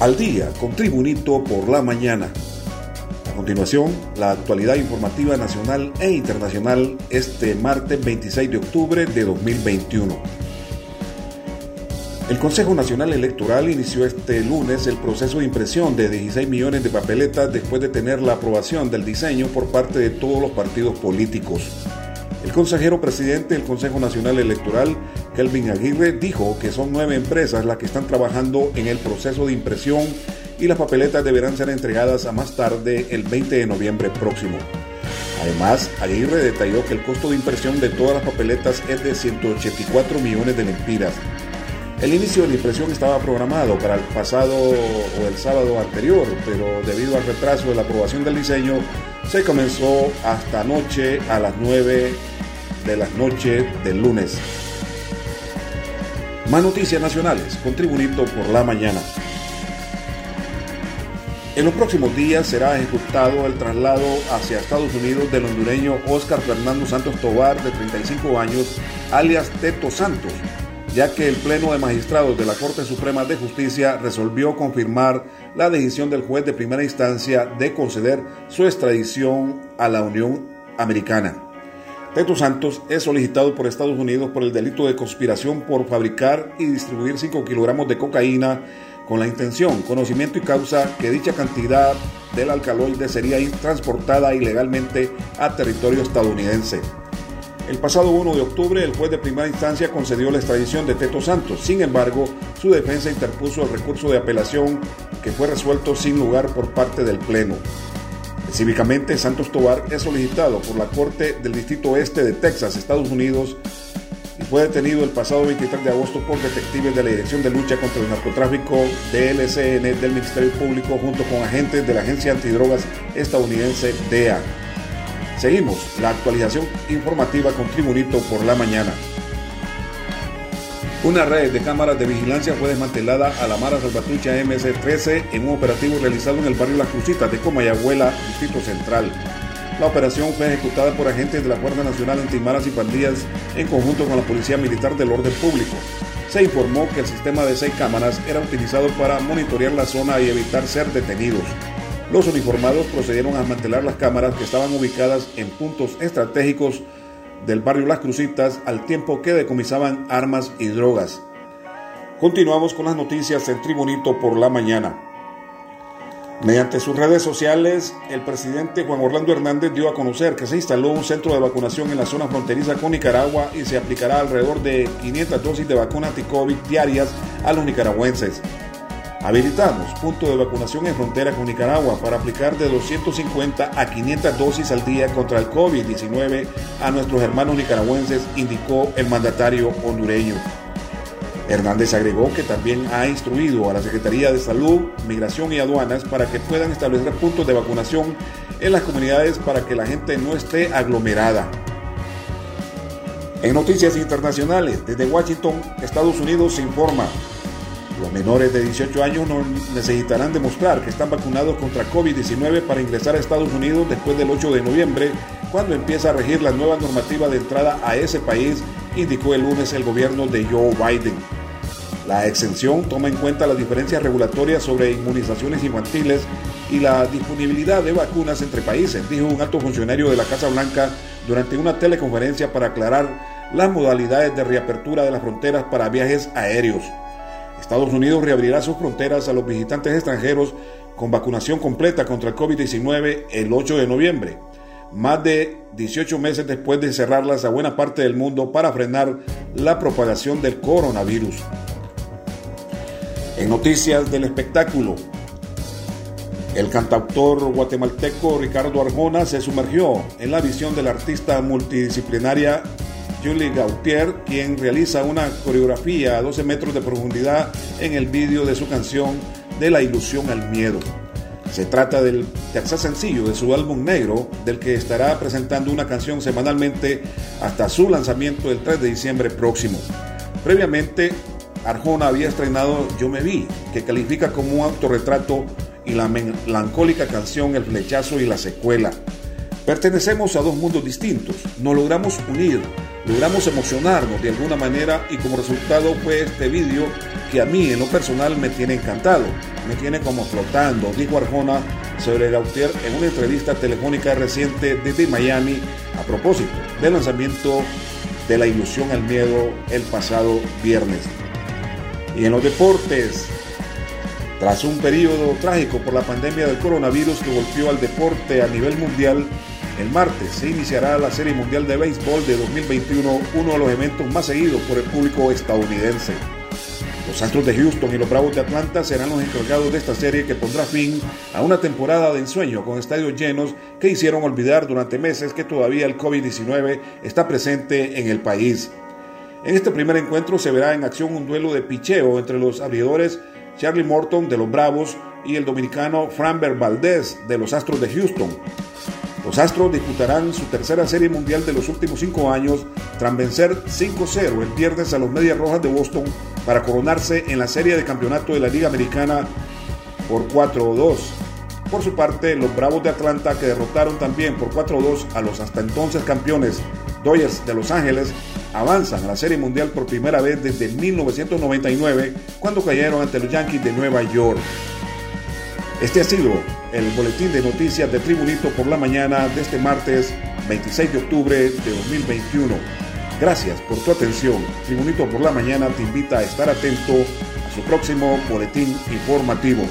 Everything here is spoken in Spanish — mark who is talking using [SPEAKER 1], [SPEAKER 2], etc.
[SPEAKER 1] al día con Tribunito por la mañana. A continuación, la actualidad informativa nacional e internacional este martes 26 de octubre de 2021. El Consejo Nacional Electoral inició este lunes el proceso de impresión de 16 millones de papeletas después de tener la aprobación del diseño por parte de todos los partidos políticos. El consejero presidente del Consejo Nacional Electoral, Kelvin Aguirre, dijo que son nueve empresas las que están trabajando en el proceso de impresión y las papeletas deberán ser entregadas a más tarde el 20 de noviembre próximo. Además, Aguirre detalló que el costo de impresión de todas las papeletas es de 184 millones de lempiras. El inicio de la impresión estaba programado para el pasado o el sábado anterior, pero debido al retraso de la aprobación del diseño, se comenzó hasta anoche a las 9 de la noche del lunes. Más noticias nacionales con Tribunito por la mañana. En los próximos días será ejecutado el traslado hacia Estados Unidos del hondureño Oscar Fernando Santos Tobar, de 35 años, alias Teto Santos, ya que el Pleno de Magistrados de la Corte Suprema de Justicia resolvió confirmar la decisión del juez de primera instancia de conceder su extradición a la Unión Americana. Teto Santos es solicitado por Estados Unidos por el delito de conspiración por fabricar y distribuir 5 kilogramos de cocaína con la intención, conocimiento y causa que dicha cantidad del alcaloide sería transportada ilegalmente a territorio estadounidense. El pasado 1 de octubre, el juez de primera instancia concedió la extradición de Teto Santos. Sin embargo, su defensa interpuso el recurso de apelación que fue resuelto sin lugar por parte del Pleno. Específicamente, Santos Tobar es solicitado por la Corte del Distrito Oeste de Texas, Estados Unidos, y fue detenido el pasado 23 de agosto por detectives de la Dirección de Lucha contra el Narcotráfico DLCN del Ministerio Público junto con agentes de la Agencia Antidrogas estadounidense DEA. Seguimos la actualización informativa con Tribunito por la mañana. Una red de cámaras de vigilancia fue desmantelada a la Mara Salvatrucha MS-13 en un operativo realizado en el barrio Las Crucitas de Comayagüela, Distrito Central. La operación fue ejecutada por agentes de la Guardia Nacional Antimaras y Pandillas en conjunto con la Policía Militar del Orden Público. Se informó que el sistema de seis cámaras era utilizado para monitorear la zona y evitar ser detenidos. Los uniformados procedieron a desmantelar las cámaras que estaban ubicadas en puntos estratégicos del barrio Las Crucitas al tiempo que decomisaban armas y drogas. Continuamos con las noticias en Tribunito por la mañana. Mediante sus redes sociales, el presidente Juan Orlando Hernández dio a conocer que se instaló un centro de vacunación en la zona fronteriza con Nicaragua y se aplicará alrededor de 500 dosis de vacunas anti-COVID diarias a los nicaragüenses. Habilitamos punto de vacunación en frontera con Nicaragua para aplicar de 250 a 500 dosis al día contra el COVID-19 a nuestros hermanos nicaragüenses, indicó el mandatario hondureño. Hernández agregó que también ha instruido a la Secretaría de Salud, Migración y Aduanas para que puedan establecer puntos de vacunación en las comunidades para que la gente no esté aglomerada. En noticias internacionales, desde Washington, Estados Unidos se informa los menores de 18 años no necesitarán demostrar que están vacunados contra COVID-19 para ingresar a Estados Unidos después del 8 de noviembre, cuando empieza a regir la nueva normativa de entrada a ese país, indicó el lunes el gobierno de Joe Biden. La exención toma en cuenta las diferencias regulatorias sobre inmunizaciones infantiles y la disponibilidad de vacunas entre países, dijo un alto funcionario de la Casa Blanca durante una teleconferencia para aclarar las modalidades de reapertura de las fronteras para viajes aéreos. Estados Unidos reabrirá sus fronteras a los visitantes extranjeros con vacunación completa contra el COVID-19 el 8 de noviembre, más de 18 meses después de cerrarlas a buena parte del mundo para frenar la propagación del coronavirus. En noticias del espectáculo, el cantautor guatemalteco Ricardo Arjona se sumergió en la visión de la artista multidisciplinaria Julie Gautier, quien realiza una coreografía a 12 metros de profundidad en el vídeo de su canción De la ilusión al miedo. Se trata del tercer sencillo de su álbum negro, del que estará presentando una canción semanalmente hasta su lanzamiento el 3 de diciembre próximo. Previamente, Arjona había estrenado Yo me vi, que califica como un autorretrato y la melancólica canción El flechazo y la secuela. Pertenecemos a dos mundos distintos, nos logramos unir, logramos emocionarnos de alguna manera y como resultado fue este vídeo que a mí en lo personal me tiene encantado, me tiene como flotando, dijo Arjona sobre Gautier en una entrevista telefónica reciente desde Miami a propósito del lanzamiento de La Ilusión al Miedo el pasado viernes. Y en los deportes, tras un periodo trágico por la pandemia del coronavirus que golpeó al deporte a nivel mundial, el martes se iniciará la Serie Mundial de Béisbol de 2021, uno de los eventos más seguidos por el público estadounidense. Los Astros de Houston y los Bravos de Atlanta serán los encargados de esta serie que pondrá fin a una temporada de ensueño con estadios llenos que hicieron olvidar durante meses que todavía el COVID-19 está presente en el país. En este primer encuentro se verá en acción un duelo de picheo entre los abridores Charlie Morton de los Bravos y el dominicano Framber Valdez de los Astros de Houston. Los Astros disputarán su tercera serie mundial de los últimos cinco años tras vencer 5-0 el viernes a los Medias Rojas de Boston para coronarse en la serie de campeonato de la Liga Americana por 4-2. Por su parte, los Bravos de Atlanta, que derrotaron también por 4-2 a los hasta entonces campeones Dodgers de Los Ángeles, avanzan a la Serie Mundial por primera vez desde 1999, cuando cayeron ante los Yankees de Nueva York. Este ha sido el boletín de noticias de Tribunito por la mañana de este martes 26 de octubre de 2021. Gracias por tu atención. Tribunito por la mañana te invita a estar atento a su próximo boletín informativo.